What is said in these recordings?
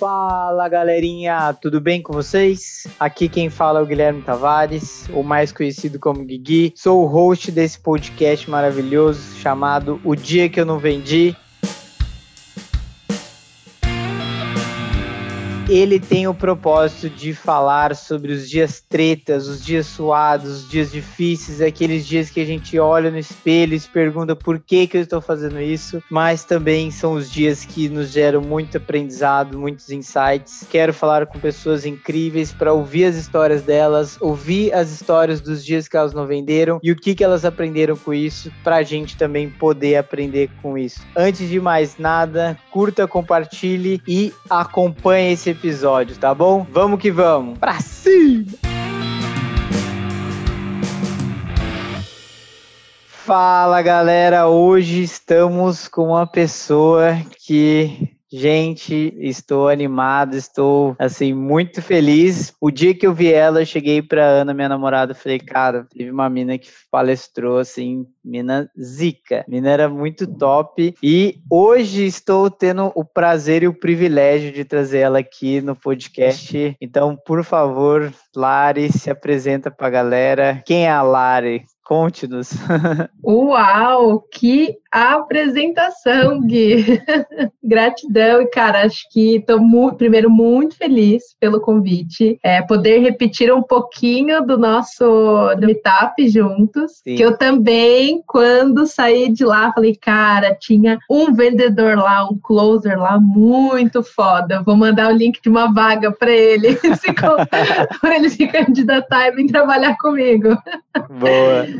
Fala galerinha, tudo bem com vocês? Aqui quem fala é o Guilherme Tavares, o mais conhecido como Guigui. Sou o host desse podcast maravilhoso chamado O Dia Que Eu Não Vendi. Ele tem o propósito de falar sobre os dias tretas, os dias suados, os dias difíceis, aqueles dias que a gente olha no espelho e se pergunta por que, que eu estou fazendo isso, mas também são os dias que nos geram muito aprendizado, muitos insights. Quero falar com pessoas incríveis para ouvir as histórias delas, ouvir as histórias dos dias que elas não venderam e o que, que elas aprenderam com isso, para a gente também poder aprender com isso. Antes de mais nada, curta, compartilhe e acompanhe esse episódio, tá bom? Vamos que vamos. Pra cima! Fala galera, hoje estamos com uma pessoa que Gente, estou animado, estou assim muito feliz. O dia que eu vi ela, eu cheguei para Ana, minha namorada, falei: "Cara, teve uma mina que palestrou assim, mina zica. Mina era muito top e hoje estou tendo o prazer e o privilégio de trazer ela aqui no podcast. Então, por favor, Lari, se apresenta para a galera. Quem é a Lari? Conte-nos. Uau, que apresentação, Gui. Gratidão, e cara, acho que estou mu primeiro muito feliz pelo convite. É, poder repetir um pouquinho do nosso do meetup juntos. Sim. Que eu também, quando saí de lá, falei, cara, tinha um vendedor lá, um closer lá, muito foda. Vou mandar o link de uma vaga para ele, para ele se candidatar e vir trabalhar comigo. Boa.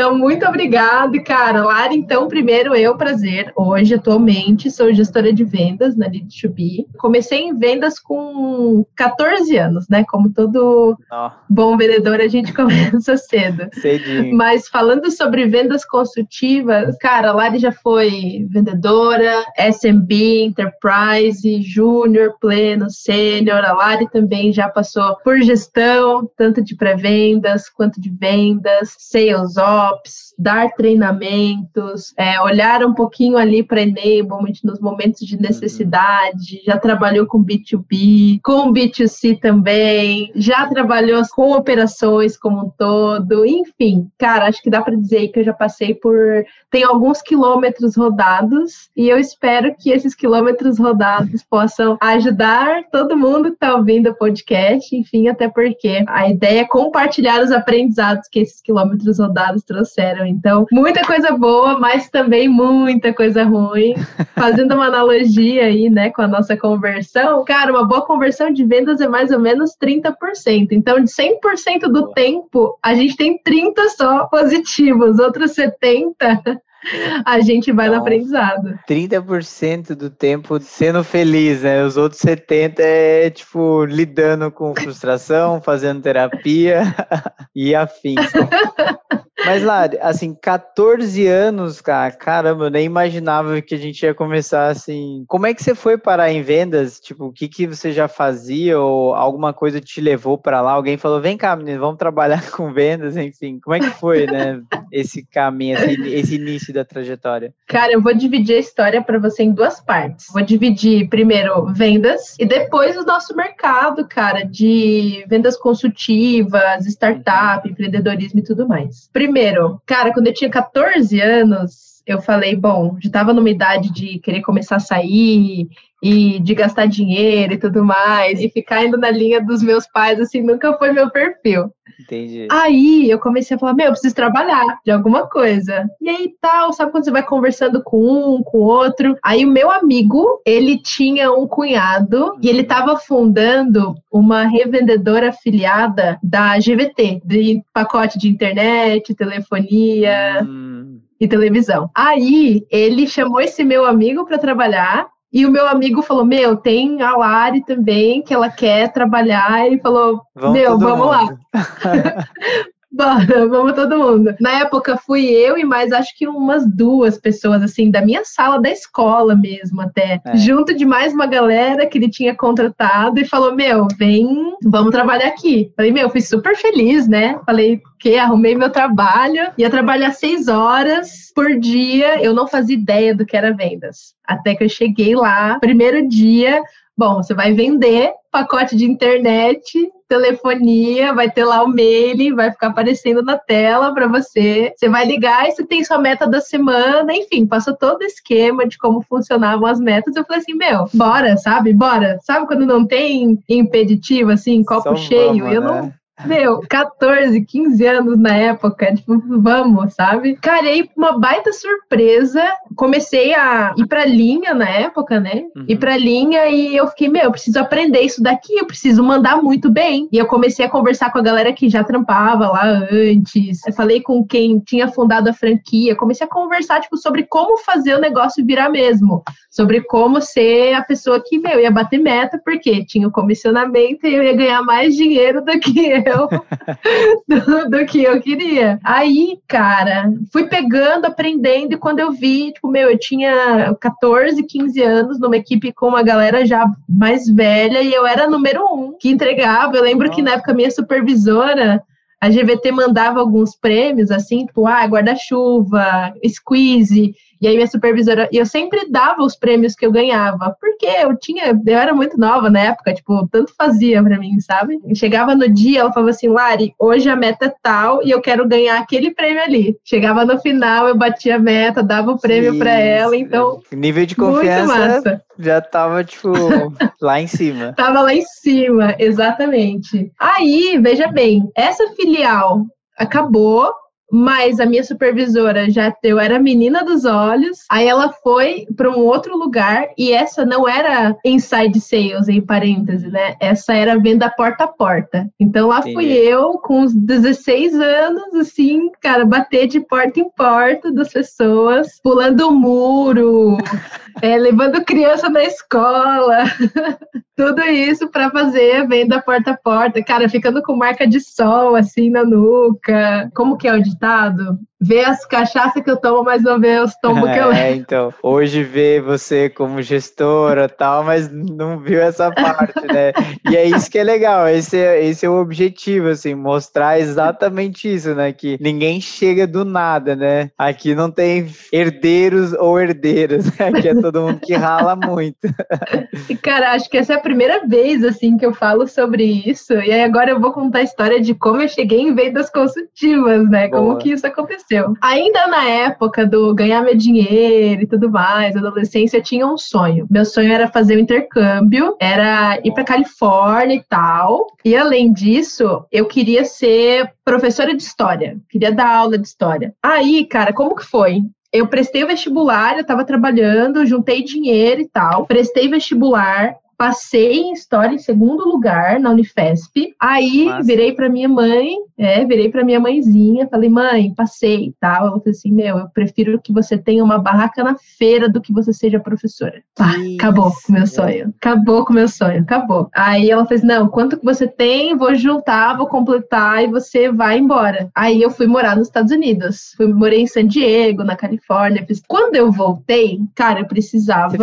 Então, muito obrigada, cara. Lara, então, primeiro eu, prazer. Hoje, atualmente, sou gestora de vendas na Lead2B. Comecei em vendas com 14 anos, né? Como todo oh. bom vendedor, a gente começa cedo. Cedinho. Mas falando sobre vendas consultivas, cara, a Lari já foi vendedora, SMB, Enterprise, Júnior, Pleno, Sênior. A Lari também já passou por gestão, tanto de pré-vendas quanto de vendas, Sales Ops, jobs dar treinamentos, é, olhar um pouquinho ali para enablement nos momentos de necessidade, uhum. já trabalhou com B2B, com B2C também, já trabalhou com operações como um todo, enfim, cara, acho que dá para dizer que eu já passei por tem alguns quilômetros rodados e eu espero que esses quilômetros rodados possam ajudar todo mundo que está ouvindo o podcast, enfim, até porque a ideia é compartilhar os aprendizados que esses quilômetros rodados trouxeram. Então, muita coisa boa, mas também muita coisa ruim. Fazendo uma analogia aí, né, com a nossa conversão, cara, uma boa conversão de vendas é mais ou menos 30%. Então, de 100% do tempo, a gente tem 30 só positivos, outros 70 a gente vai então, no aprendizado. 30% do tempo sendo feliz, né? Os outros 70% é, tipo, lidando com frustração, fazendo terapia e afins. Mas, Lari, assim, 14 anos, cara, caramba, eu nem imaginava que a gente ia começar assim. Como é que você foi parar em vendas? Tipo, o que, que você já fazia ou alguma coisa te levou para lá? Alguém falou, vem cá, menino, vamos trabalhar com vendas, enfim. Como é que foi, né, esse caminho, esse, esse início da trajetória? Cara, eu vou dividir a história para você em duas partes. Vou dividir primeiro vendas e depois o nosso mercado, cara, de vendas consultivas, startup, empreendedorismo e tudo mais. Primeiro, Primeiro, cara, quando eu tinha 14 anos, eu falei, bom, já estava numa idade de querer começar a sair e de gastar dinheiro e tudo mais, e ficar indo na linha dos meus pais, assim, nunca foi meu perfil. Entendi. Aí eu comecei a falar, meu, eu preciso trabalhar de alguma coisa. E aí tal, sabe quando você vai conversando com um, com outro? Aí o meu amigo, ele tinha um cunhado e ele estava fundando uma revendedora afiliada da GVT, de pacote de internet, telefonia. Hum e televisão. Aí ele chamou esse meu amigo para trabalhar e o meu amigo falou: Meu, tem a Lari também, que ela quer trabalhar. E falou: vamos Meu, vamos mundo. lá. Bora, vamos todo mundo. Na época fui eu e mais acho que umas duas pessoas, assim, da minha sala da escola mesmo, até. É. Junto de mais uma galera que ele tinha contratado e falou: Meu, vem, vamos trabalhar aqui. Falei: Meu, fui super feliz, né? Falei: que arrumei meu trabalho, ia trabalhar seis horas por dia, eu não fazia ideia do que era vendas. Até que eu cheguei lá, primeiro dia, Bom, você vai vender pacote de internet, telefonia, vai ter lá o mail, vai ficar aparecendo na tela para você. Você vai ligar e você tem sua meta da semana, enfim, passou todo o esquema de como funcionavam as metas. Eu falei assim, meu, bora, sabe? Bora. Sabe quando não tem impeditivo, assim, copo Só cheio? Vamos, eu né? não meu, 14, 15 anos na época, tipo, vamos, sabe? Carei uma baita surpresa. Comecei a ir pra linha na época, né? Uhum. Ir pra linha e eu fiquei, meu, eu preciso aprender isso daqui, eu preciso mandar muito bem. E eu comecei a conversar com a galera que já trampava lá antes. Eu falei com quem tinha fundado a franquia. Comecei a conversar, tipo, sobre como fazer o negócio virar mesmo. Sobre como ser a pessoa que, meu, ia bater meta, porque tinha o comissionamento e eu ia ganhar mais dinheiro do que eu do, do, que eu queria. Aí, cara, fui pegando, aprendendo, e quando eu vi, tipo, meu, eu tinha 14, 15 anos numa equipe com uma galera já mais velha e eu era número um que entregava. Eu lembro que na época minha supervisora a GVT mandava alguns prêmios, assim, tipo, ah, guarda-chuva, squeeze, e aí minha supervisora, e eu sempre dava os prêmios que eu ganhava, porque eu tinha, eu era muito nova na época, tipo, tanto fazia para mim, sabe? Chegava no dia, ela falava assim, Lari, hoje a meta é tal e eu quero ganhar aquele prêmio ali. Chegava no final, eu batia a meta, dava o prêmio para ela, então... Nível de confiança já tava, tipo, lá em cima. Tava lá em cima, exatamente. Aí, veja bem, essa filial acabou, mas a minha supervisora já eu era menina dos olhos, aí ela foi para um outro lugar e essa não era inside sales em parêntese, né? Essa era venda porta a porta. Então lá Sim. fui eu com uns 16 anos assim, cara, bater de porta em porta das pessoas, pulando o muro, é, levando criança na escola. Tudo isso para fazer venda porta a porta, cara, ficando com marca de sol assim na nuca. Como que é o ditado? Vê as cachaças que eu tomo, mas não vê os tombos que eu levo. É, então, hoje vê você como gestora tal, mas não viu essa parte, né? E é isso que é legal, esse é, esse é o objetivo, assim, mostrar exatamente isso, né? Que ninguém chega do nada, né? Aqui não tem herdeiros ou herdeiras, né? Aqui é todo mundo que rala muito. E, cara, acho que essa é a primeira vez, assim, que eu falo sobre isso. E aí agora eu vou contar a história de como eu cheguei em vendas consultivas, né? Boa. Como que isso aconteceu. Ainda na época do ganhar meu dinheiro e tudo mais, adolescência, eu tinha um sonho. Meu sonho era fazer o um intercâmbio, era ir para Califórnia e tal. E além disso, eu queria ser professora de história, queria dar aula de história. Aí, cara, como que foi? eu prestei o vestibular, eu estava trabalhando, juntei dinheiro e tal, prestei vestibular, passei em história em segundo lugar na Unifesp. Aí Nossa. virei para minha mãe, é, virei para minha mãezinha, falei: "Mãe, passei", e tal. Ela falou assim: "Meu, eu prefiro que você tenha uma barraca na feira do que você seja professora". Pá, acabou com meu sonho. Acabou com meu sonho, acabou. Aí ela fez: "Não, quanto que você tem? Vou juntar, vou completar e você vai embora". Aí eu fui morar nos Estados Unidos. Fui morei em San Diego, na Califórnia. Quando eu voltei, cara, eu precisava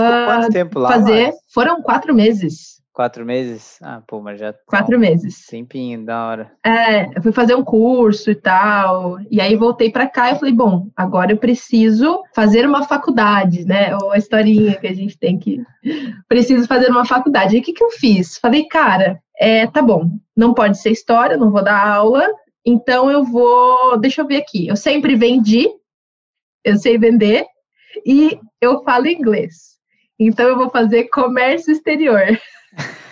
fazer foram quatro meses. Quatro meses? Ah, pô, mas já. Quatro meses. Tempinho, da hora. É, eu fui fazer um curso e tal. E aí voltei para cá e falei, bom, agora eu preciso fazer uma faculdade, né? Ou a historinha que a gente tem que. Preciso fazer uma faculdade. E o que, que eu fiz? Falei, cara, é, tá bom, não pode ser história, não vou dar aula. Então eu vou. Deixa eu ver aqui. Eu sempre vendi, eu sei vender, e eu falo inglês. Então eu vou fazer comércio exterior.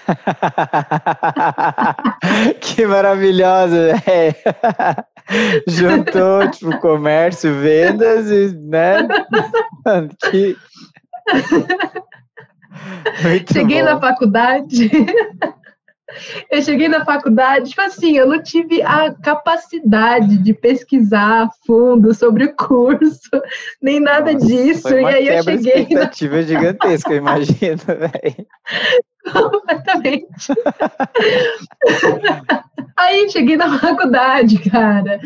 que maravilhosa, velho. Juntou, tipo, comércio, vendas e, né? Que... Muito Cheguei bom. na faculdade. Eu cheguei na faculdade, tipo assim, eu não tive a capacidade de pesquisar a fundo sobre o curso, nem nada Nossa, disso. Foi uma e aí eu cheguei. expectativa na... gigantesca, eu imagino, velho. Completamente. aí cheguei na faculdade, cara.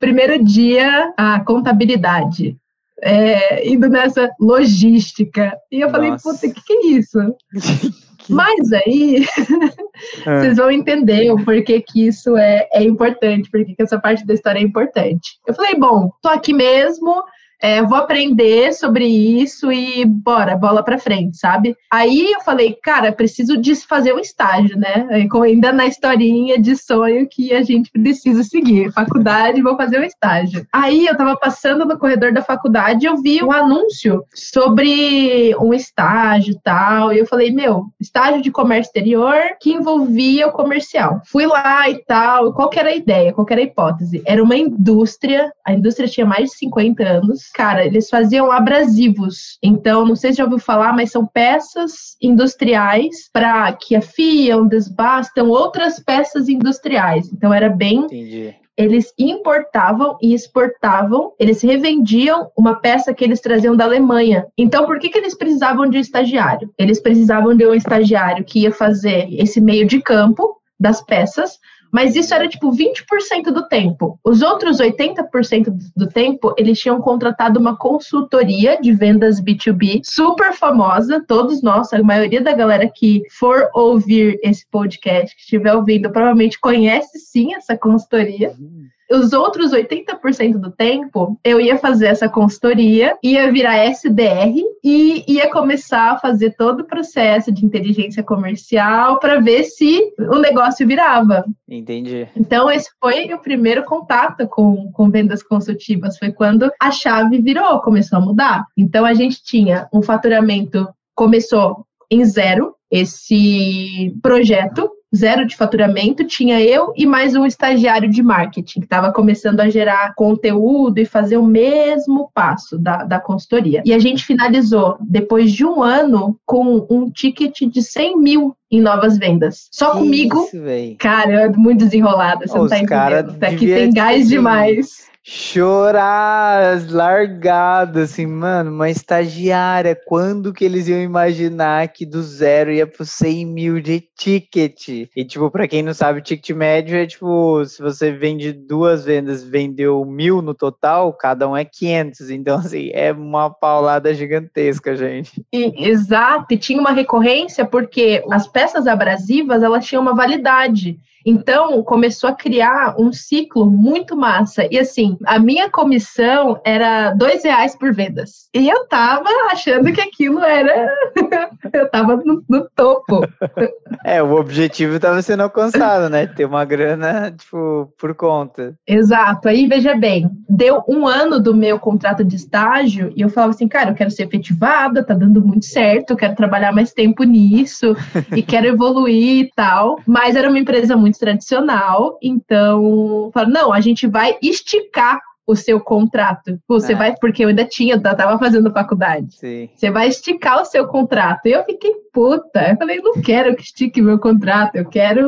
Primeiro dia, a contabilidade. É, indo nessa logística. E eu Nossa. falei, puta, o que, que é isso? Mas aí é. vocês vão entender o porquê que isso é, é importante, porque que essa parte da história é importante. Eu falei, bom, tô aqui mesmo, é, vou aprender sobre isso e bora, bola pra frente, sabe? Aí eu falei, cara, preciso desfazer um estágio, né? Ainda na historinha de sonho que a gente precisa seguir. Faculdade, vou fazer um estágio. Aí eu tava passando no corredor da faculdade e eu vi um anúncio sobre um estágio e tal. E eu falei, meu, estágio de comércio exterior que envolvia o comercial. Fui lá e tal. Qual que era a ideia? Qual que era a hipótese? Era uma indústria, a indústria tinha mais de 50 anos. Cara, eles faziam abrasivos. Então, não sei se já ouviu falar, mas são peças industriais para que afiam, desbastam outras peças industriais. Então, era bem Entendi eles importavam e exportavam, eles revendiam uma peça que eles traziam da Alemanha. Então, por que, que eles precisavam de um estagiário? Eles precisavam de um estagiário que ia fazer esse meio de campo das peças, mas isso era tipo 20% do tempo. Os outros 80% do tempo, eles tinham contratado uma consultoria de vendas B2B super famosa. Todos nós, a maioria da galera que for ouvir esse podcast, que estiver ouvindo, provavelmente conhece sim essa consultoria. Uhum os outros 80% do tempo, eu ia fazer essa consultoria, ia virar SDR e ia começar a fazer todo o processo de inteligência comercial para ver se o negócio virava. Entendi. Então, esse foi o primeiro contato com, com vendas consultivas, foi quando a chave virou, começou a mudar. Então, a gente tinha um faturamento, começou em zero, esse projeto, zero de faturamento, tinha eu e mais um estagiário de marketing, que estava começando a gerar conteúdo e fazer o mesmo passo da, da consultoria. E a gente finalizou, depois de um ano, com um ticket de 100 mil em novas vendas. Só que comigo, isso, cara, é muito desenrolada, você Os não tá entendendo. Aqui tem gás demais chorar largado, assim, mano, uma estagiária, quando que eles iam imaginar que do zero ia pro 100 mil de ticket? E, tipo, pra quem não sabe, ticket médio é, tipo, se você vende duas vendas, vendeu mil no total, cada um é 500, então, assim, é uma paulada gigantesca, gente. E, exato, e tinha uma recorrência porque as peças abrasivas, elas tinham uma validade. Então, começou a criar um ciclo muito massa. E assim, a minha comissão era dois reais por vendas. E eu tava achando que aquilo era. eu tava no, no, topo. É, o objetivo estava sendo alcançado, né? Ter uma grana, tipo, por conta. Exato. Aí, veja bem, deu um ano do meu contrato de estágio e eu falava assim, cara, eu quero ser efetivada, tá dando muito certo, eu quero trabalhar mais tempo nisso e quero evoluir e tal. Mas era uma empresa muito tradicional, então, falo, não, a gente vai esticar o seu contrato. Você é. vai, porque eu ainda tinha, eu tava fazendo faculdade. Sim. Você vai esticar o seu contrato. E eu fiquei puta. Eu falei, não quero que estique meu contrato, eu quero.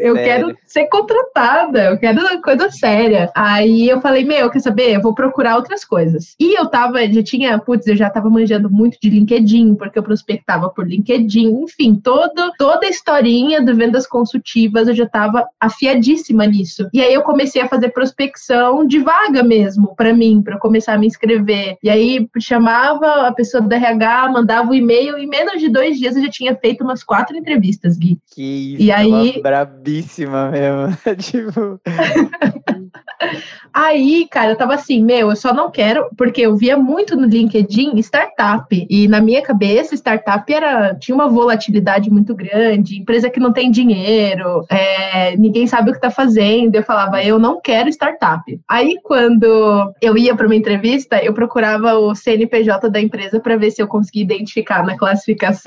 Eu Sério? quero ser contratada, eu quero uma coisa séria. Aí eu falei, meu, quer saber? Eu vou procurar outras coisas. E eu tava, já tinha, putz, eu já tava manjando muito de LinkedIn, porque eu prospectava por LinkedIn, enfim, todo, toda a historinha de vendas consultivas, eu já tava afiadíssima nisso. E aí eu comecei a fazer prospecção de vaga mesmo para mim, para começar a me inscrever. E aí chamava a pessoa do RH, mandava o um e-mail, e menos de dois dias eu já tinha feito umas quatro entrevistas, Gui. Que isso, e aí... brabíssima mesmo. tipo. Aí, cara, eu tava assim, meu, eu só não quero, porque eu via muito no LinkedIn startup. E na minha cabeça, startup era, tinha uma volatilidade muito grande, empresa que não tem dinheiro, é, ninguém sabe o que tá fazendo. Eu falava, eu não quero startup. Aí, quando eu ia para uma entrevista, eu procurava o CNPJ da empresa para ver se eu conseguia identificar na classificação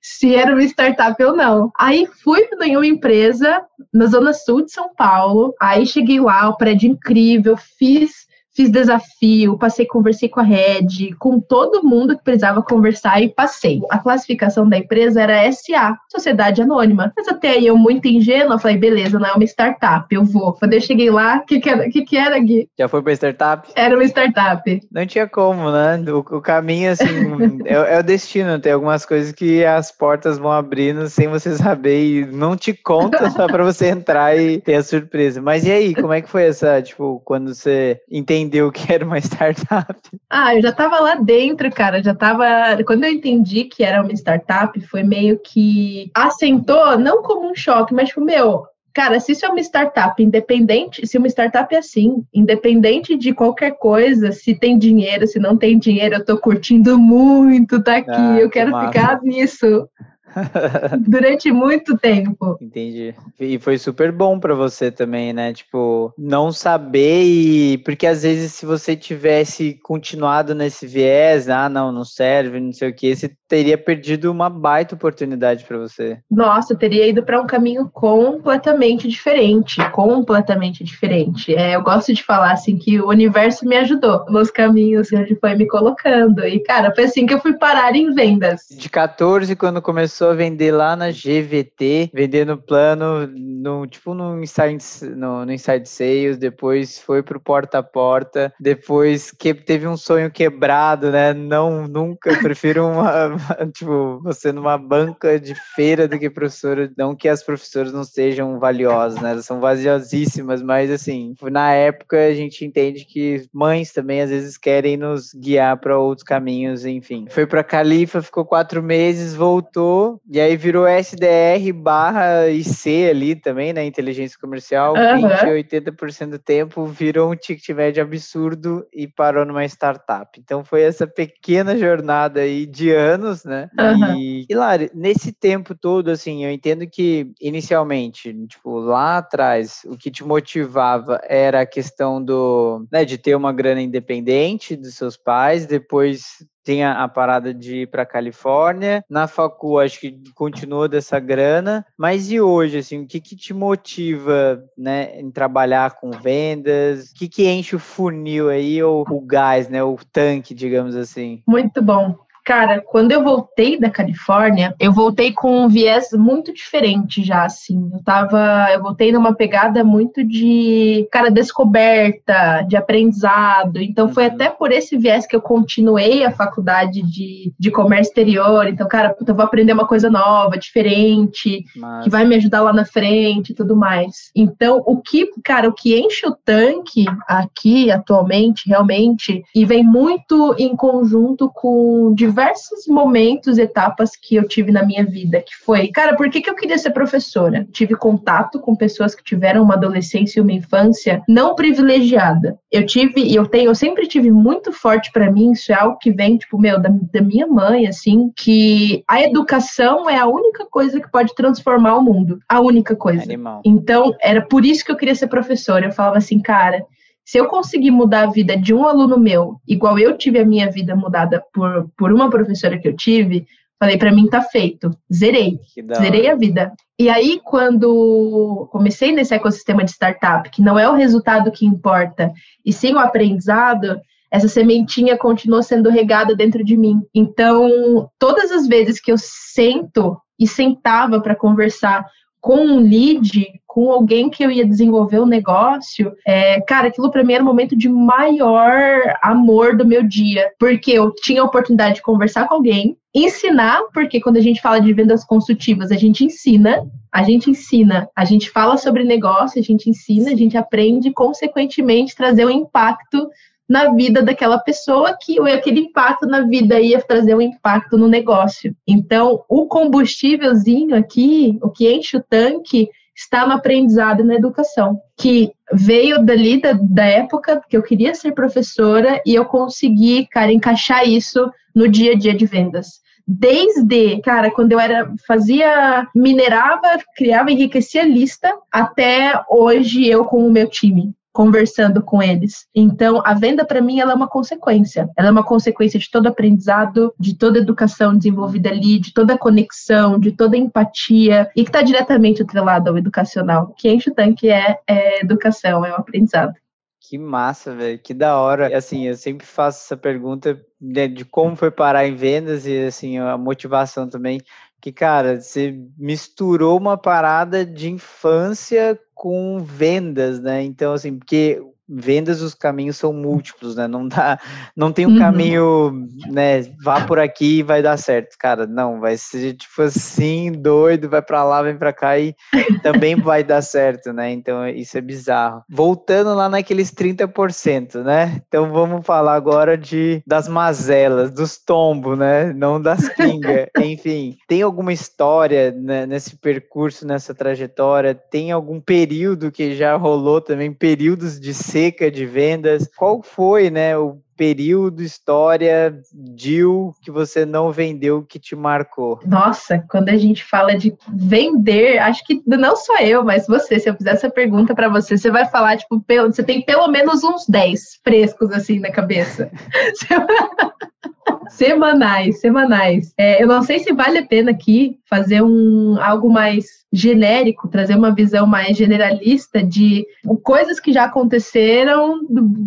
se era uma startup ou não. Aí fui em uma empresa na zona sul de São Paulo. Aí cheguei lá, o prédio incrível, fiz fiz desafio, passei, conversei com a Red, com todo mundo que precisava conversar e passei. A classificação da empresa era SA, Sociedade Anônima. Mas até aí eu, muito ingênua, falei, beleza, não é uma startup, eu vou. Quando eu cheguei lá, o que, que, era, que, que era, Gui? Já foi pra startup? Era uma startup. Não tinha como, né? O, o caminho, assim, é, é, o destino. Tem algumas coisas que as portas vão abrindo sem você saber e não te conta só pra você entrar e ter a surpresa. Mas e aí, como é que foi essa, tipo, quando você entende entendeu que era uma startup? Ah, eu já estava lá dentro, cara. Já estava. Quando eu entendi que era uma startup, foi meio que assentou, não como um choque, mas tipo, meu, Cara, se isso é uma startup independente, se uma startup é assim, independente de qualquer coisa, se tem dinheiro, se não tem dinheiro, eu tô curtindo muito tá aqui, ah, eu quero ficar nisso. durante muito tempo. Entendi. E foi super bom para você também, né? Tipo, não saber e porque às vezes se você tivesse continuado nesse viés, ah, não, não serve, não sei o que, você teria perdido uma baita oportunidade para você. Nossa, teria ido para um caminho completamente diferente, completamente diferente. É, eu gosto de falar assim que o universo me ajudou nos caminhos onde foi me colocando. E cara, foi assim que eu fui parar em vendas. De 14 quando começou começou a vender lá na GVT, vendendo plano no tipo no inside, no, no inside sales, depois foi pro porta a porta, depois que teve um sonho quebrado, né? Não, nunca, prefiro uma, tipo, você numa banca de feira do que professora, não que as professoras não sejam valiosas, né? Elas são valiosíssimas, mas assim, na época a gente entende que mães também às vezes querem nos guiar para outros caminhos, enfim. Foi para Califa, ficou quatro meses, voltou, e aí virou SDR barra IC ali também, né? Inteligência comercial. Uhum. 20, 80% do tempo virou um ticket médio absurdo e parou numa startup. Então foi essa pequena jornada aí de anos, né? Uhum. E, Hilari, nesse tempo todo, assim, eu entendo que inicialmente, tipo, lá atrás, o que te motivava era a questão do, né, de ter uma grana independente dos seus pais, depois tem a, parada de ir para Califórnia. Na facu, acho que continua dessa grana. Mas e hoje, assim, o que, que te motiva, né, em trabalhar com vendas? O que, que enche o funil aí, ou o gás, né, o tanque, digamos assim? Muito bom. Cara, quando eu voltei da Califórnia, eu voltei com um viés muito diferente já, assim. Eu tava. Eu voltei numa pegada muito de, cara, descoberta, de aprendizado. Então foi uhum. até por esse viés que eu continuei a faculdade de, de comércio exterior. Então, cara, eu vou aprender uma coisa nova, diferente, Mas... que vai me ajudar lá na frente e tudo mais. Então, o que, cara, o que enche o tanque aqui atualmente, realmente, e vem muito em conjunto com diversos momentos, etapas que eu tive na minha vida, que foi, cara, por que, que eu queria ser professora? Tive contato com pessoas que tiveram uma adolescência e uma infância não privilegiada. Eu tive, e eu tenho, eu sempre tive muito forte para mim, isso é algo que vem, tipo, meu, da, da minha mãe, assim, que a educação é a única coisa que pode transformar o mundo. A única coisa. Animal. Então, era por isso que eu queria ser professora. Eu falava assim, cara, se eu conseguir mudar a vida de um aluno meu, igual eu tive a minha vida mudada por, por uma professora que eu tive, falei, para mim tá feito. Zerei. Zerei a vida. E aí, quando comecei nesse ecossistema de startup, que não é o resultado que importa, e sim o aprendizado, essa sementinha continuou sendo regada dentro de mim. Então, todas as vezes que eu sento e sentava para conversar com um lead, com alguém que eu ia desenvolver o um negócio, é, cara, aquilo para mim era o momento de maior amor do meu dia, porque eu tinha a oportunidade de conversar com alguém, ensinar, porque quando a gente fala de vendas consultivas, a gente ensina, a gente ensina, a gente fala sobre negócio, a gente ensina, a gente aprende, consequentemente, trazer um impacto na vida daquela pessoa que aquele impacto na vida ia trazer um impacto no negócio. Então, o combustívelzinho aqui, o que enche o tanque, está no aprendizado e na educação, que veio dali da, da época que eu queria ser professora e eu consegui, cara, encaixar isso no dia a dia de vendas desde, cara, quando eu era fazia, minerava, criava, enriquecia lista, até hoje eu com o meu time conversando com eles. Então, a venda para mim ela é uma consequência. Ela é uma consequência de todo aprendizado, de toda educação desenvolvida ali, de toda conexão, de toda empatia e que está diretamente atrelado ao educacional. Que enche o tanque é, é educação, é o aprendizado. Que massa, velho. Que da hora. Assim, eu sempre faço essa pergunta de, de como foi parar em vendas e assim a motivação também que, cara, você misturou uma parada de infância com vendas, né? Então, assim, porque vendas os caminhos são múltiplos, né? Não dá, não tem um uhum. caminho, né? Vá por aqui e vai dar certo, cara. Não, vai ser tipo assim, doido, vai para lá, vem para cá e também vai dar certo, né? Então isso é bizarro. Voltando lá naqueles 30%, né? Então vamos falar agora de das mazelas, dos tombos, né? Não das pingas. Enfim, tem alguma história né, nesse percurso, nessa trajetória? Tem algum período que já rolou também períodos de seca de vendas? Qual foi, né, o período, história, deal que você não vendeu que te marcou? Nossa, quando a gente fala de vender, acho que não só eu, mas você, se eu fizer essa pergunta para você, você vai falar, tipo, você tem pelo menos uns 10 frescos assim na cabeça. semanais, semanais. É, eu não sei se vale a pena aqui fazer um algo mais genérico, trazer uma visão mais generalista de coisas que já aconteceram,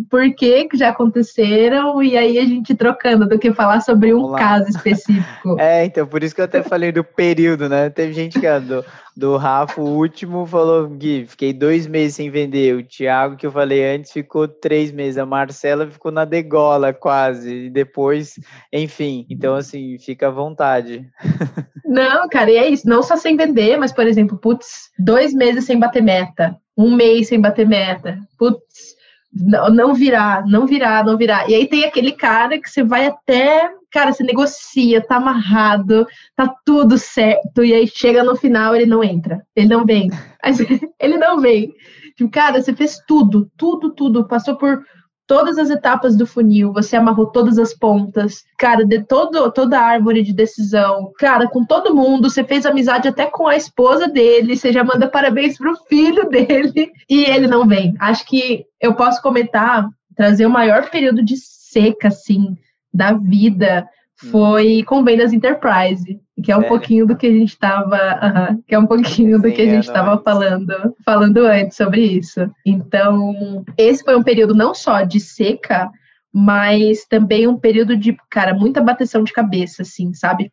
por que que já aconteceram, e aí a gente trocando do que falar sobre um caso específico. é, então, por isso que eu até falei do período, né? Teve gente que andou do Rafa, o último, falou: Gui, fiquei dois meses sem vender. O Thiago, que eu falei antes, ficou três meses. A Marcela ficou na degola quase. E depois, enfim. Então, assim, fica à vontade. Não, cara, e é isso. Não só sem vender, mas, por exemplo, putz, dois meses sem bater meta. Um mês sem bater meta. Putz, não, não virar, não virar, não virar. E aí tem aquele cara que você vai até cara, você negocia, tá amarrado, tá tudo certo, e aí chega no final ele não entra, ele não vem. ele não vem. Tipo, cara, você fez tudo, tudo, tudo, passou por todas as etapas do funil, você amarrou todas as pontas, cara, de todo, toda a árvore de decisão, cara, com todo mundo, você fez amizade até com a esposa dele, você já manda parabéns pro filho dele, e ele não vem. Acho que eu posso comentar, trazer o maior período de seca, assim, da vida. Foi com vendas enterprise, que é um é. pouquinho do que a gente estava, uh -huh, que é um pouquinho do que a gente estava falando, falando antes sobre isso. Então, esse foi um período não só de seca, mas também um período de, cara, muita bateção de cabeça, assim, sabe?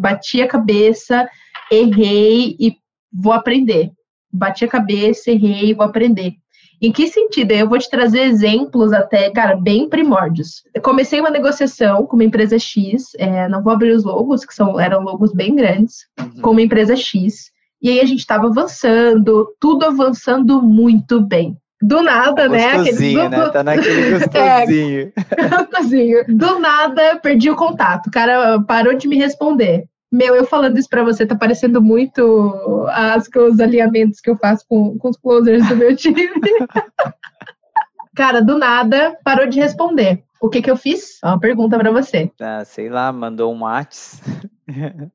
Bati a cabeça, errei e vou aprender. Bati a cabeça, errei, vou aprender. Em que sentido? Eu vou te trazer exemplos até, cara, bem primórdios. Eu comecei uma negociação com uma empresa X, é, não vou abrir os logos, que são, eram logos bem grandes, uhum. com uma empresa X. E aí a gente estava avançando, tudo avançando muito bem. Do nada, né? Aquele... né? Tá naquele gostosinho. É, gostosinho. Do nada, perdi o contato. O cara parou de me responder. Meu, eu falando isso para você, tá parecendo muito as, os alinhamentos que eu faço com, com os closers do meu time. Cara, do nada, parou de responder. O que que eu fiz? Uma pergunta para você. Ah, sei lá, mandou um whats.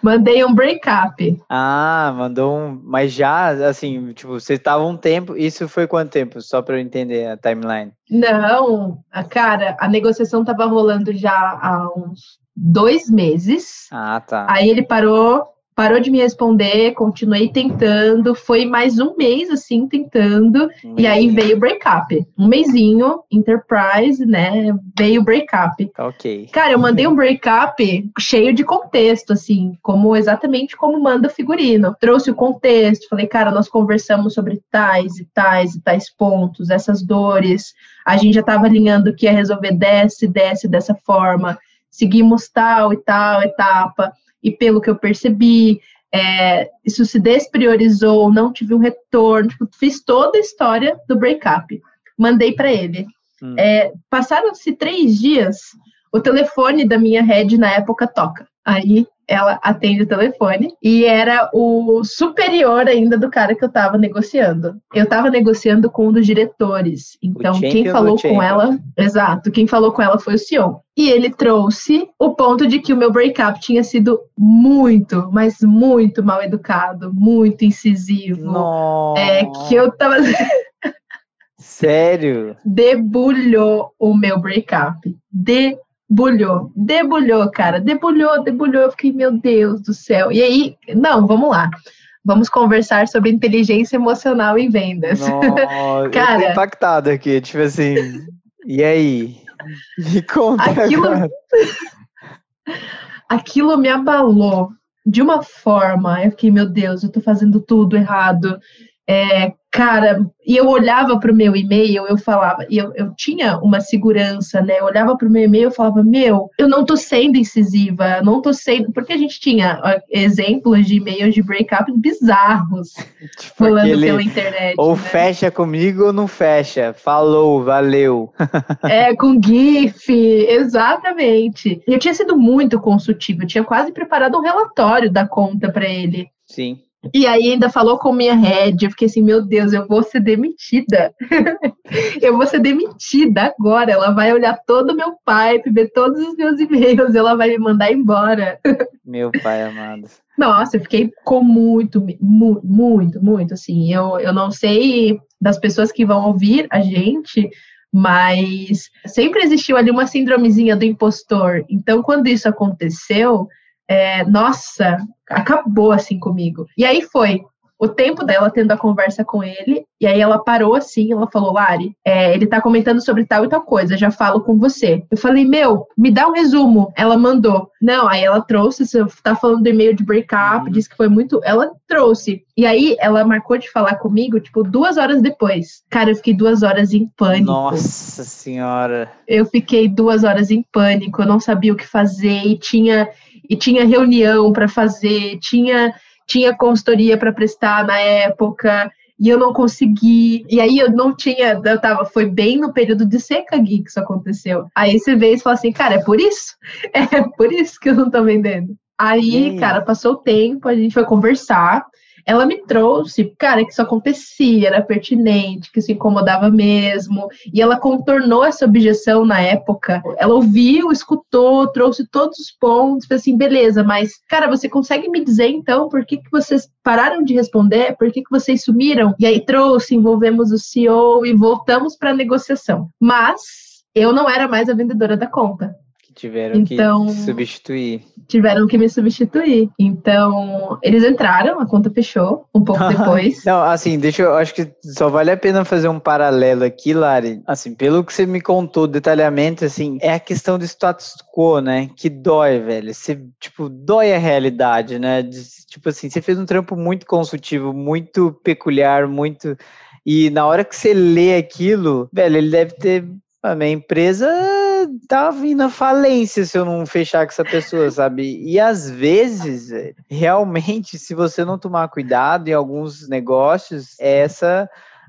Mandei um breakup. Ah, mandou um. Mas já, assim, tipo, você estava um tempo. Isso foi quanto tempo? Só para eu entender a timeline. Não, cara, a negociação estava rolando já há uns dois meses. Ah, tá. Aí ele parou, parou de me responder, continuei tentando, foi mais um mês assim tentando, e aí veio o breakup. Um mêsinho, Enterprise, né? Veio o breakup. Ok. Cara, eu mandei um breakup cheio de contexto, assim, como exatamente como manda o figurino. Trouxe o contexto, falei, cara, nós conversamos sobre tais e tais e tais pontos, essas dores. A gente já estava alinhando que ia resolver desce, desce dessa forma seguimos tal e tal etapa, e pelo que eu percebi, é, isso se despriorizou, não tive um retorno, tipo, fiz toda a história do breakup, mandei para ele. Hum. É, Passaram-se três dias, o telefone da minha rede na época toca. Aí ela atende o telefone e era o superior ainda do cara que eu tava negociando. Eu tava negociando com um dos diretores. Então, quem falou com ela, exato, quem falou com ela foi o Sion. E ele trouxe o ponto de que o meu breakup tinha sido muito, mas muito mal educado, muito incisivo. Nossa. É que eu tava Sério? Debulhou o meu breakup. De Debulhou, debulhou, cara, debulhou, debulhou. Eu fiquei, meu Deus do céu. E aí, não, vamos lá. Vamos conversar sobre inteligência emocional em vendas. Nossa, cara, eu tô impactado aqui, tipo assim. E aí? Me conta. Aquilo, aquilo me abalou de uma forma. Eu fiquei, meu Deus, eu tô fazendo tudo errado. É, Cara, e eu olhava para o meu e-mail, eu falava, e eu, eu tinha uma segurança, né? Eu olhava para o meu e-mail e falava, meu, eu não tô sendo incisiva, não tô sendo. Porque a gente tinha ó, exemplos de e-mails de breakup bizarros tipo rolando aquele, pela internet. Ou né? fecha comigo ou não fecha. Falou, valeu. é, com GIF, exatamente. Eu tinha sido muito consultiva, eu tinha quase preparado um relatório da conta para ele. Sim. E aí ainda falou com minha head, eu fiquei assim, meu Deus, eu vou ser demitida. eu vou ser demitida agora. Ela vai olhar todo o meu pipe, ver todos os meus e-mails, ela vai me mandar embora. meu pai amado. Nossa, eu fiquei com muito, muito, muito, muito, assim, eu, eu não sei das pessoas que vão ouvir a gente, mas sempre existiu ali uma síndromezinha do impostor. Então, quando isso aconteceu, é, nossa, acabou assim comigo. E aí foi o tempo dela tendo a conversa com ele, e aí ela parou assim, ela falou, Lari, é, ele tá comentando sobre tal e tal coisa, já falo com você. Eu falei, meu, me dá um resumo. Ela mandou. Não, aí ela trouxe, você tá falando do e-mail de breakup, uhum. disse que foi muito. Ela trouxe. E aí ela marcou de falar comigo, tipo, duas horas depois. Cara, eu fiquei duas horas em pânico. Nossa senhora. Eu fiquei duas horas em pânico, eu não sabia o que fazer, e tinha e tinha reunião para fazer, tinha tinha consultoria para prestar na época e eu não consegui. E aí eu não tinha, eu tava, foi bem no período de seca que isso aconteceu. Aí você vê e fala assim, cara, é por isso? É por isso que eu não tô vendendo. Aí, cara, passou o tempo, a gente foi conversar ela me trouxe, cara, que isso acontecia, era pertinente, que isso incomodava mesmo, e ela contornou essa objeção na época. Ela ouviu, escutou, trouxe todos os pontos, falou assim, beleza, mas, cara, você consegue me dizer então por que, que vocês pararam de responder? Por que, que vocês sumiram? E aí trouxe, envolvemos o CEO e voltamos para a negociação. Mas eu não era mais a vendedora da conta. Tiveram então, que substituir. Tiveram que me substituir. Então, eles entraram, a conta fechou um pouco depois. Não, assim, deixa eu. Acho que só vale a pena fazer um paralelo aqui, Lari. Assim, pelo que você me contou detalhadamente, assim, é a questão do status quo, né? Que dói, velho. Você, tipo, dói a realidade, né? De, tipo assim, você fez um trampo muito consultivo, muito peculiar, muito. E na hora que você lê aquilo, velho, ele deve ter. A minha empresa tá vindo a falência se eu não fechar com essa pessoa, sabe? E às vezes, realmente, se você não tomar cuidado em alguns negócios, é essa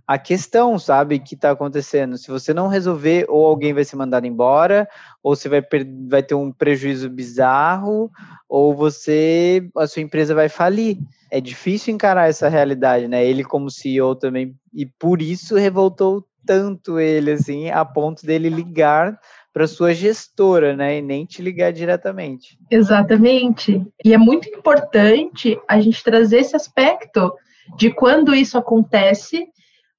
a questão, sabe, que está acontecendo. Se você não resolver, ou alguém vai ser mandado embora, ou você vai, vai ter um prejuízo bizarro, ou você, a sua empresa vai falir. É difícil encarar essa realidade, né? Ele como CEO também, e por isso revoltou tanto ele, assim, a ponto dele ligar para sua gestora, né, e nem te ligar diretamente. Exatamente. E é muito importante a gente trazer esse aspecto de quando isso acontece,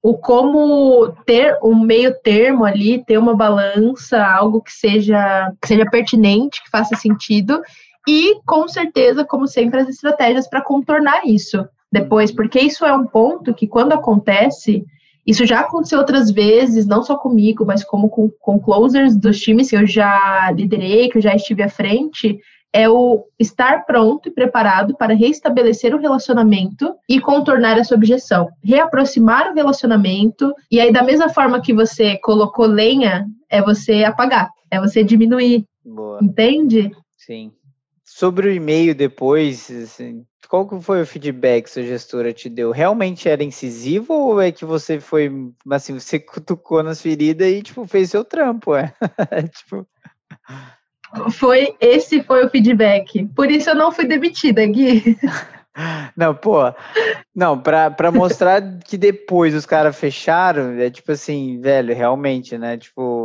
o como ter um meio termo ali, ter uma balança, algo que seja, que seja pertinente, que faça sentido, e com certeza, como sempre, as estratégias para contornar isso depois, porque isso é um ponto que quando acontece, isso já aconteceu outras vezes, não só comigo, mas como com, com closers dos times que eu já liderei, que eu já estive à frente, é o estar pronto e preparado para restabelecer o relacionamento e contornar essa objeção. Reaproximar o relacionamento, e aí, da mesma forma que você colocou lenha, é você apagar, é você diminuir. Boa. Entende? Sim. Sobre o e-mail depois, assim, qual que foi o feedback que sua gestora te deu? Realmente era incisivo ou é que você foi, assim, você cutucou nas feridas e, tipo, fez seu trampo, é? tipo... Foi, esse foi o feedback. Por isso eu não fui demitida, Gui. Não, pô, não, pra, pra mostrar que depois os caras fecharam, é tipo assim, velho, realmente, né? Tipo,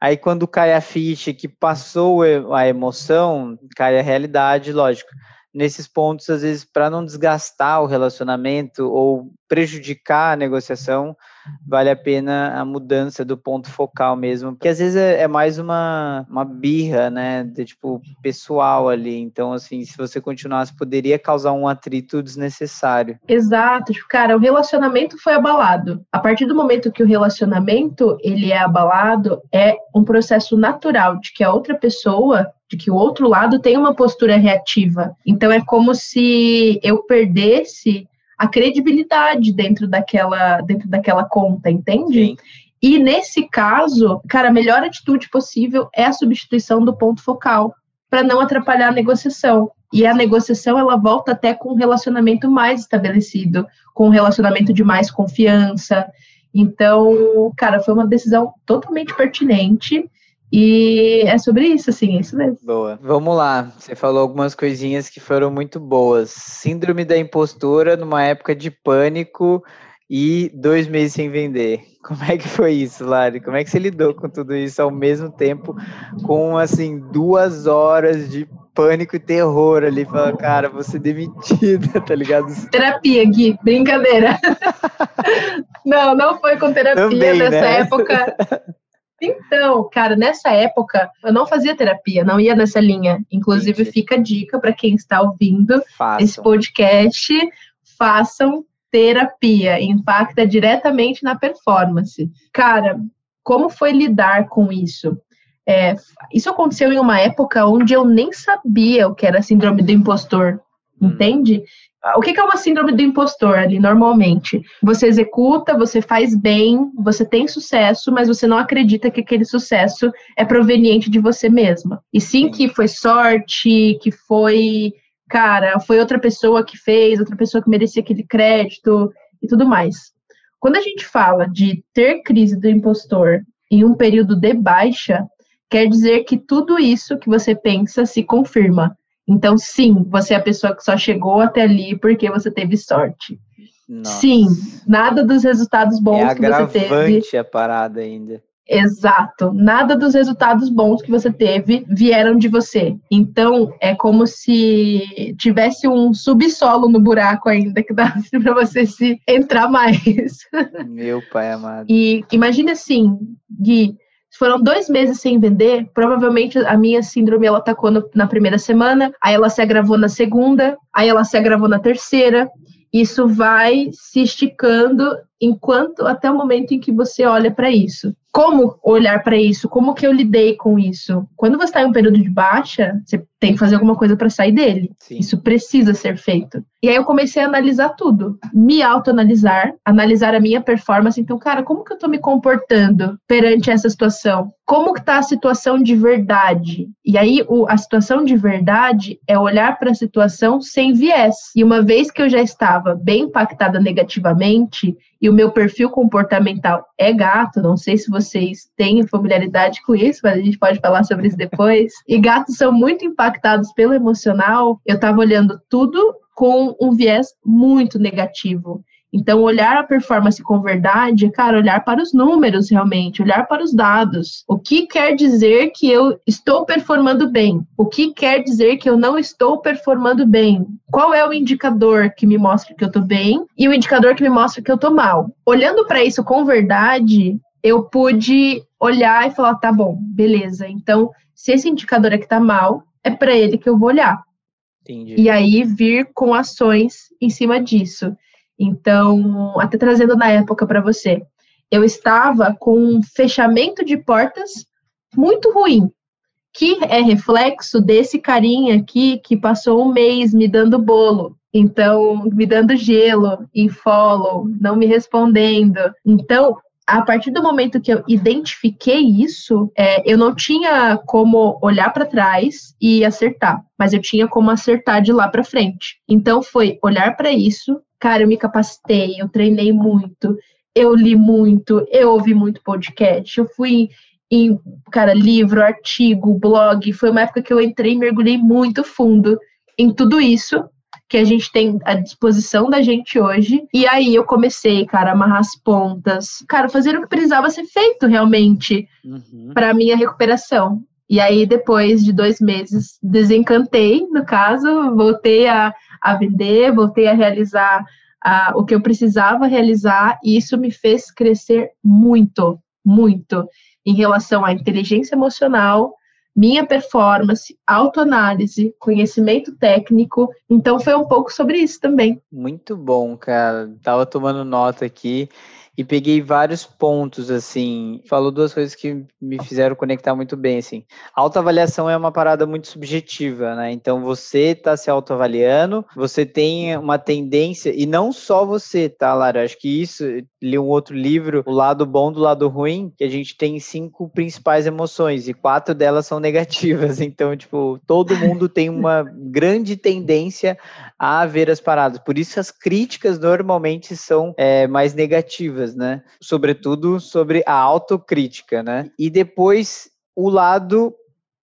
aí quando cai a ficha que passou a emoção, cai a realidade, lógico. Nesses pontos, às vezes, para não desgastar o relacionamento ou prejudicar a negociação, vale a pena a mudança do ponto focal mesmo, porque às vezes é, é, mais uma, uma birra, né, de tipo pessoal ali. Então, assim, se você continuasse, poderia causar um atrito desnecessário. Exato, tipo, cara, o relacionamento foi abalado. A partir do momento que o relacionamento ele é abalado, é um processo natural de que a outra pessoa de que o outro lado tem uma postura reativa. Então é como se eu perdesse a credibilidade dentro daquela, dentro daquela conta, entende? Sim. E nesse caso, cara, a melhor atitude possível é a substituição do ponto focal para não atrapalhar a negociação. E a negociação ela volta até com um relacionamento mais estabelecido, com um relacionamento de mais confiança. Então, cara, foi uma decisão totalmente pertinente. E é sobre isso, assim, é isso mesmo. Boa. Vamos lá. Você falou algumas coisinhas que foram muito boas. Síndrome da impostura numa época de pânico e dois meses sem vender. Como é que foi isso, Lari? Como é que você lidou com tudo isso ao mesmo tempo, com assim duas horas de pânico e terror ali? Fala, cara, ser demitida, tá ligado? Terapia, Gui, brincadeira. não, não foi com terapia Também, nessa né? época. Então, cara, nessa época eu não fazia terapia, não ia nessa linha. Inclusive, Entendi. fica a dica para quem está ouvindo façam. esse podcast: façam terapia, impacta diretamente na performance. Cara, como foi lidar com isso? É, isso aconteceu em uma época onde eu nem sabia o que era síndrome do impostor, hum. entende? O que é uma síndrome do impostor ali, normalmente? Você executa, você faz bem, você tem sucesso, mas você não acredita que aquele sucesso é proveniente de você mesma. E sim que foi sorte, que foi cara, foi outra pessoa que fez, outra pessoa que merecia aquele crédito e tudo mais. Quando a gente fala de ter crise do impostor em um período de baixa, quer dizer que tudo isso que você pensa se confirma. Então, sim, você é a pessoa que só chegou até ali porque você teve sorte. Nossa. Sim, nada dos resultados bons é que você teve. a parada ainda. Exato. Nada dos resultados bons que você teve vieram de você. Então, é como se tivesse um subsolo no buraco ainda que dá para você se entrar mais. Meu pai amado. E imagine assim, Gui, foram dois meses sem vender, provavelmente a minha síndrome ela atacou no, na primeira semana, aí ela se agravou na segunda, aí ela se agravou na terceira. Isso vai se esticando enquanto até o momento em que você olha para isso como olhar para isso? Como que eu lidei com isso? Quando você está em um período de baixa, você tem que fazer alguma coisa para sair dele. Sim. Isso precisa ser feito. E aí eu comecei a analisar tudo, me autoanalisar, analisar a minha performance. Então, cara, como que eu estou me comportando perante essa situação? Como que tá a situação de verdade? E aí o, a situação de verdade é olhar para a situação sem viés. E uma vez que eu já estava bem impactada negativamente e o meu perfil comportamental é gato, não sei se vocês têm familiaridade com isso, mas a gente pode falar sobre isso depois. E gatos são muito impactados pelo emocional. Eu estava olhando tudo com um viés muito negativo. Então, olhar a performance com verdade cara, olhar para os números realmente, olhar para os dados. O que quer dizer que eu estou performando bem? O que quer dizer que eu não estou performando bem? Qual é o indicador que me mostra que eu estou bem e o indicador que me mostra que eu estou mal? Olhando para isso com verdade, eu pude olhar e falar, tá bom, beleza. Então, se esse indicador aqui está mal, é para ele que eu vou olhar. Entendi. E aí vir com ações em cima disso. Então, até trazendo na época para você, eu estava com um fechamento de portas muito ruim, que é reflexo desse carinha aqui que passou um mês me dando bolo. Então, me dando gelo em follow, não me respondendo. Então, a partir do momento que eu identifiquei isso, é, eu não tinha como olhar para trás e acertar, mas eu tinha como acertar de lá para frente. Então foi olhar para isso, cara, eu me capacitei, eu treinei muito, eu li muito, eu ouvi muito podcast, eu fui em, cara, livro, artigo, blog, foi uma época que eu entrei e mergulhei muito fundo em tudo isso que a gente tem à disposição da gente hoje. E aí eu comecei, cara, a amarrar as pontas, cara, fazer o que precisava ser feito realmente uhum. para minha recuperação. E aí, depois de dois meses, desencantei, no caso, voltei a, a vender, voltei a realizar a, o que eu precisava realizar, e isso me fez crescer muito, muito, em relação à inteligência emocional, minha performance, autoanálise, conhecimento técnico. Então foi um pouco sobre isso também. Muito bom, cara. Tava tomando nota aqui. E peguei vários pontos, assim. Falou duas coisas que me fizeram conectar muito bem, assim. Autoavaliação é uma parada muito subjetiva, né? Então você tá se autoavaliando, você tem uma tendência, e não só você, tá, Lara? Acho que isso, li um outro livro, O Lado Bom do Lado Ruim, que a gente tem cinco principais emoções e quatro delas são negativas. Então, tipo, todo mundo tem uma grande tendência a ver as paradas. Por isso as críticas normalmente são é, mais negativas, né? Sobretudo sobre a autocrítica, né? E depois o lado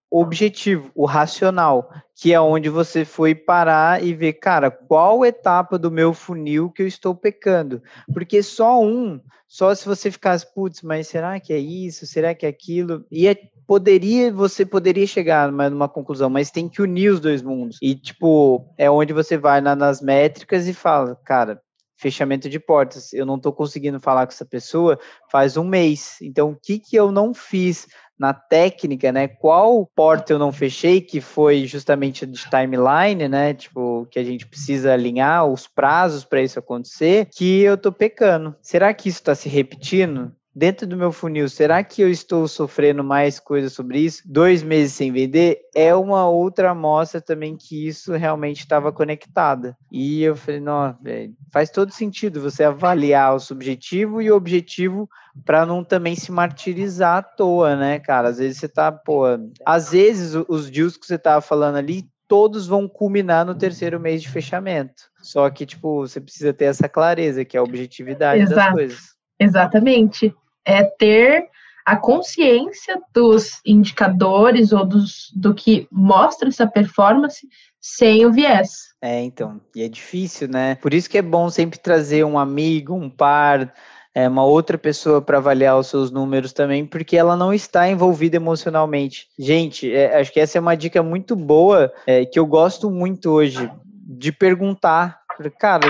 objetivo, o racional, que é onde você foi parar e ver, cara, qual etapa do meu funil que eu estou pecando? Porque só um, só se você ficasse, putz, mas será que é isso? Será que é aquilo? E é, poderia, você poderia chegar numa conclusão, mas tem que unir os dois mundos. E, tipo, é onde você vai na, nas métricas e fala, cara, fechamento de portas. Eu não estou conseguindo falar com essa pessoa faz um mês. Então, o que, que eu não fiz na técnica, né? Qual porta eu não fechei, que foi justamente de timeline, né? Tipo, que a gente precisa alinhar os prazos para isso acontecer, que eu tô pecando. Será que isso está se repetindo? Dentro do meu funil, será que eu estou sofrendo mais coisas sobre isso? Dois meses sem vender é uma outra amostra também que isso realmente estava conectada. E eu falei, não, velho, faz todo sentido você avaliar o subjetivo e o objetivo para não também se martirizar à toa, né, cara? Às vezes você tá, pô, às vezes os deals que você tava falando ali todos vão culminar no terceiro mês de fechamento. Só que, tipo, você precisa ter essa clareza, que é a objetividade Exato. das coisas. Exatamente é ter a consciência dos indicadores ou dos, do que mostra essa performance sem o viés. É, então, e é difícil, né? Por isso que é bom sempre trazer um amigo, um par, é, uma outra pessoa para avaliar os seus números também, porque ela não está envolvida emocionalmente. Gente, é, acho que essa é uma dica muito boa é, que eu gosto muito hoje de perguntar, cara,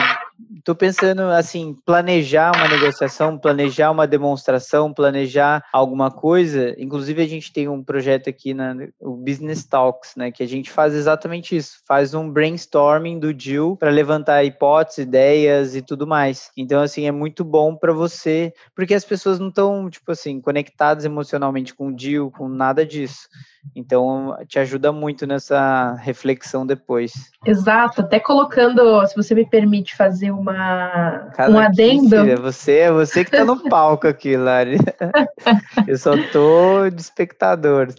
Estou pensando assim, planejar uma negociação, planejar uma demonstração, planejar alguma coisa. Inclusive a gente tem um projeto aqui na o Business Talks, né, que a gente faz exatamente isso, faz um brainstorming do deal para levantar hipóteses, ideias e tudo mais. Então assim é muito bom para você, porque as pessoas não estão tipo assim conectadas emocionalmente com o deal, com nada disso. Então, te ajuda muito nessa reflexão depois. Exato, até colocando, se você me permite fazer uma, um adendo. Filha, você, é você que está no palco aqui, Lari. Eu só tô de espectador.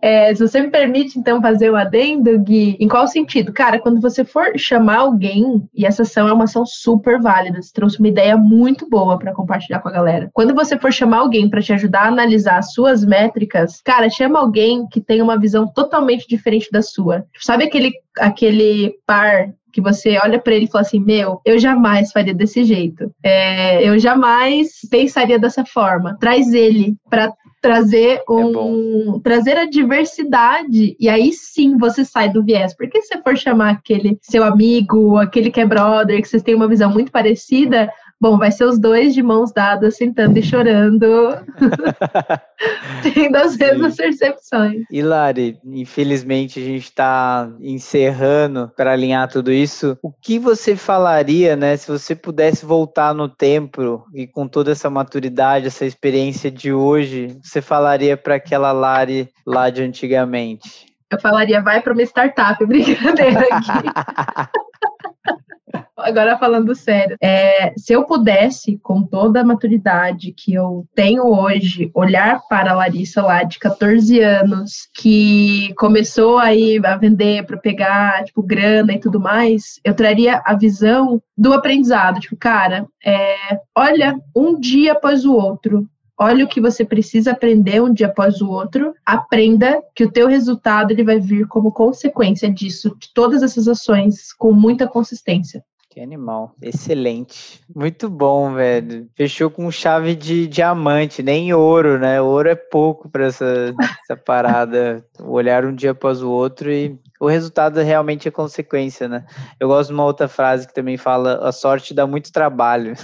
É, se você me permite, então, fazer o adendo, Gui, em qual sentido? Cara, quando você for chamar alguém, e essa ação é uma ação super válida, você trouxe uma ideia muito boa para compartilhar com a galera. Quando você for chamar alguém para te ajudar a analisar as suas métricas, cara, chama alguém que tem uma visão totalmente diferente da sua. Sabe aquele, aquele par que você olha para ele e fala assim: Meu, eu jamais faria desse jeito. É, eu jamais pensaria dessa forma. Traz ele para trazer é um é trazer a diversidade e aí sim você sai do viés. Porque se você for chamar aquele seu amigo aquele que é brother que vocês têm uma visão muito parecida Bom, vai ser os dois de mãos dadas, sentando e chorando, tendo as mesmas percepções. E Lari, infelizmente a gente está encerrando para alinhar tudo isso. O que você falaria, né, se você pudesse voltar no tempo e com toda essa maturidade, essa experiência de hoje, você falaria para aquela Lari lá de antigamente? Eu falaria, vai para uma startup, brincadeira aqui. agora falando sério, é, se eu pudesse, com toda a maturidade que eu tenho hoje, olhar para a Larissa lá de 14 anos, que começou aí a vender para pegar, tipo, grana e tudo mais, eu traria a visão do aprendizado. Tipo, cara, é, olha um dia após o outro, olha o que você precisa aprender um dia após o outro, aprenda que o teu resultado ele vai vir como consequência disso, de todas essas ações com muita consistência. Que animal. Excelente. Muito bom, velho. Fechou com chave de diamante, nem ouro, né? Ouro é pouco para essa, essa parada. Olhar um dia após o outro e o resultado realmente é consequência, né? Eu gosto de uma outra frase que também fala: a sorte dá muito trabalho.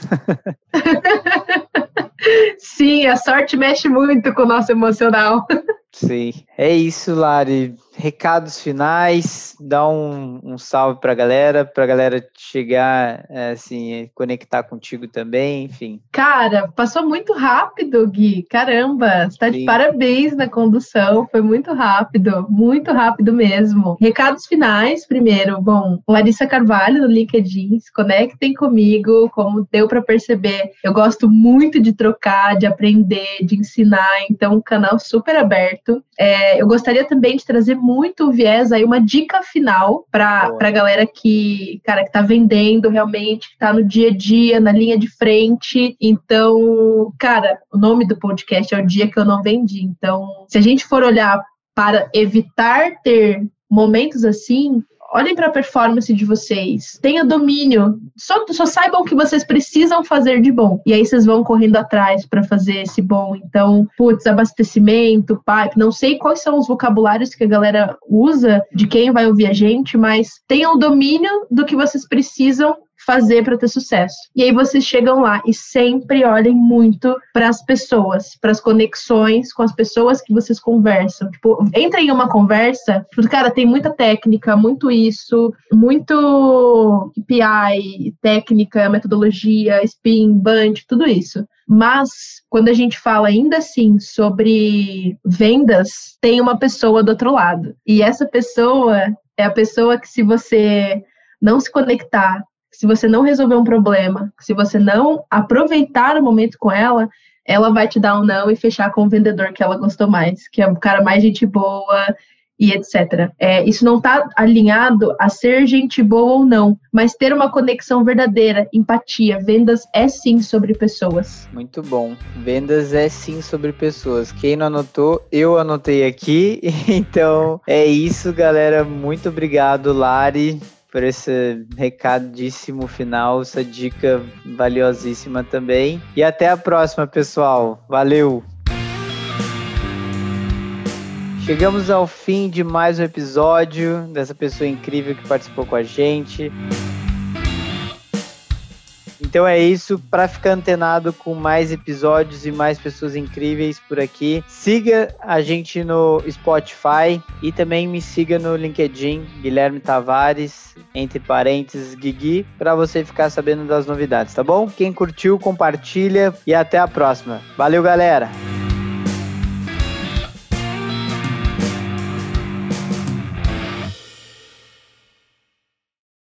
Sim, a sorte mexe muito com o nosso emocional. Sim. É isso, Lari recados finais, dá um, um salve pra galera, pra galera chegar, é, assim, conectar contigo também, enfim. Cara, passou muito rápido, Gui. Caramba, você tá Sim. de parabéns na condução, foi muito rápido, muito rápido mesmo. Recados finais, primeiro, bom, Larissa Carvalho no LinkedIn, se conectem comigo, como deu para perceber, eu gosto muito de trocar, de aprender, de ensinar, então, um canal super aberto. É, eu gostaria também de trazer muito o viés aí, uma dica final para a galera que, cara, que tá vendendo realmente, que tá no dia a dia, na linha de frente. Então, cara, o nome do podcast é O Dia Que Eu Não Vendi. Então, se a gente for olhar para evitar ter momentos assim, olhem para a performance de vocês, tenha domínio, só, só saibam o que vocês precisam fazer de bom. E aí vocês vão correndo atrás para fazer esse bom. Então, putz, abastecimento, pipe, não sei quais são os vocabulários que a galera usa de quem vai ouvir a gente, mas tenham domínio do que vocês precisam fazer para ter sucesso. E aí vocês chegam lá e sempre olhem muito para as pessoas, para as conexões com as pessoas que vocês conversam. Tipo, entrem em uma conversa, tipo, cara, tem muita técnica, muito isso, muito PI, técnica, metodologia, spin, band, tudo isso. Mas quando a gente fala ainda assim sobre vendas, tem uma pessoa do outro lado. E essa pessoa é a pessoa que se você não se conectar se você não resolver um problema, se você não aproveitar o momento com ela, ela vai te dar um não e fechar com o vendedor que ela gostou mais, que é o cara mais gente boa e etc. É, isso não está alinhado a ser gente boa ou não, mas ter uma conexão verdadeira, empatia. Vendas é sim sobre pessoas. Muito bom. Vendas é sim sobre pessoas. Quem não anotou, eu anotei aqui. Então é isso, galera. Muito obrigado, Lari por esse recadíssimo final, essa dica valiosíssima também. E até a próxima, pessoal. Valeu! Chegamos ao fim de mais um episódio dessa pessoa incrível que participou com a gente. Então é isso, para ficar antenado com mais episódios e mais pessoas incríveis por aqui, siga a gente no Spotify e também me siga no LinkedIn, Guilherme Tavares, entre parênteses, Guigui, para você ficar sabendo das novidades, tá bom? Quem curtiu, compartilha e até a próxima. Valeu, galera!